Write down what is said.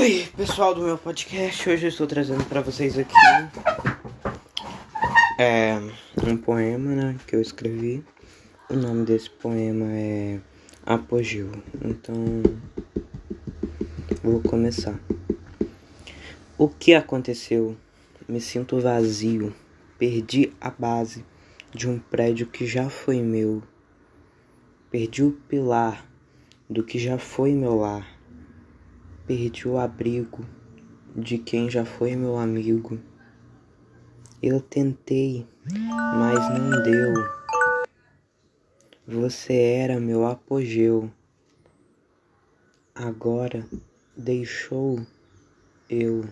Oi, pessoal do meu podcast. Hoje eu estou trazendo para vocês aqui é, um poema né, que eu escrevi. O nome desse poema é Apogeu. Então, vou começar. O que aconteceu? Me sinto vazio. Perdi a base de um prédio que já foi meu. Perdi o pilar do que já foi meu lar. Perdi o abrigo de quem já foi meu amigo. Eu tentei, mas não deu. Você era meu apogeu. Agora deixou eu.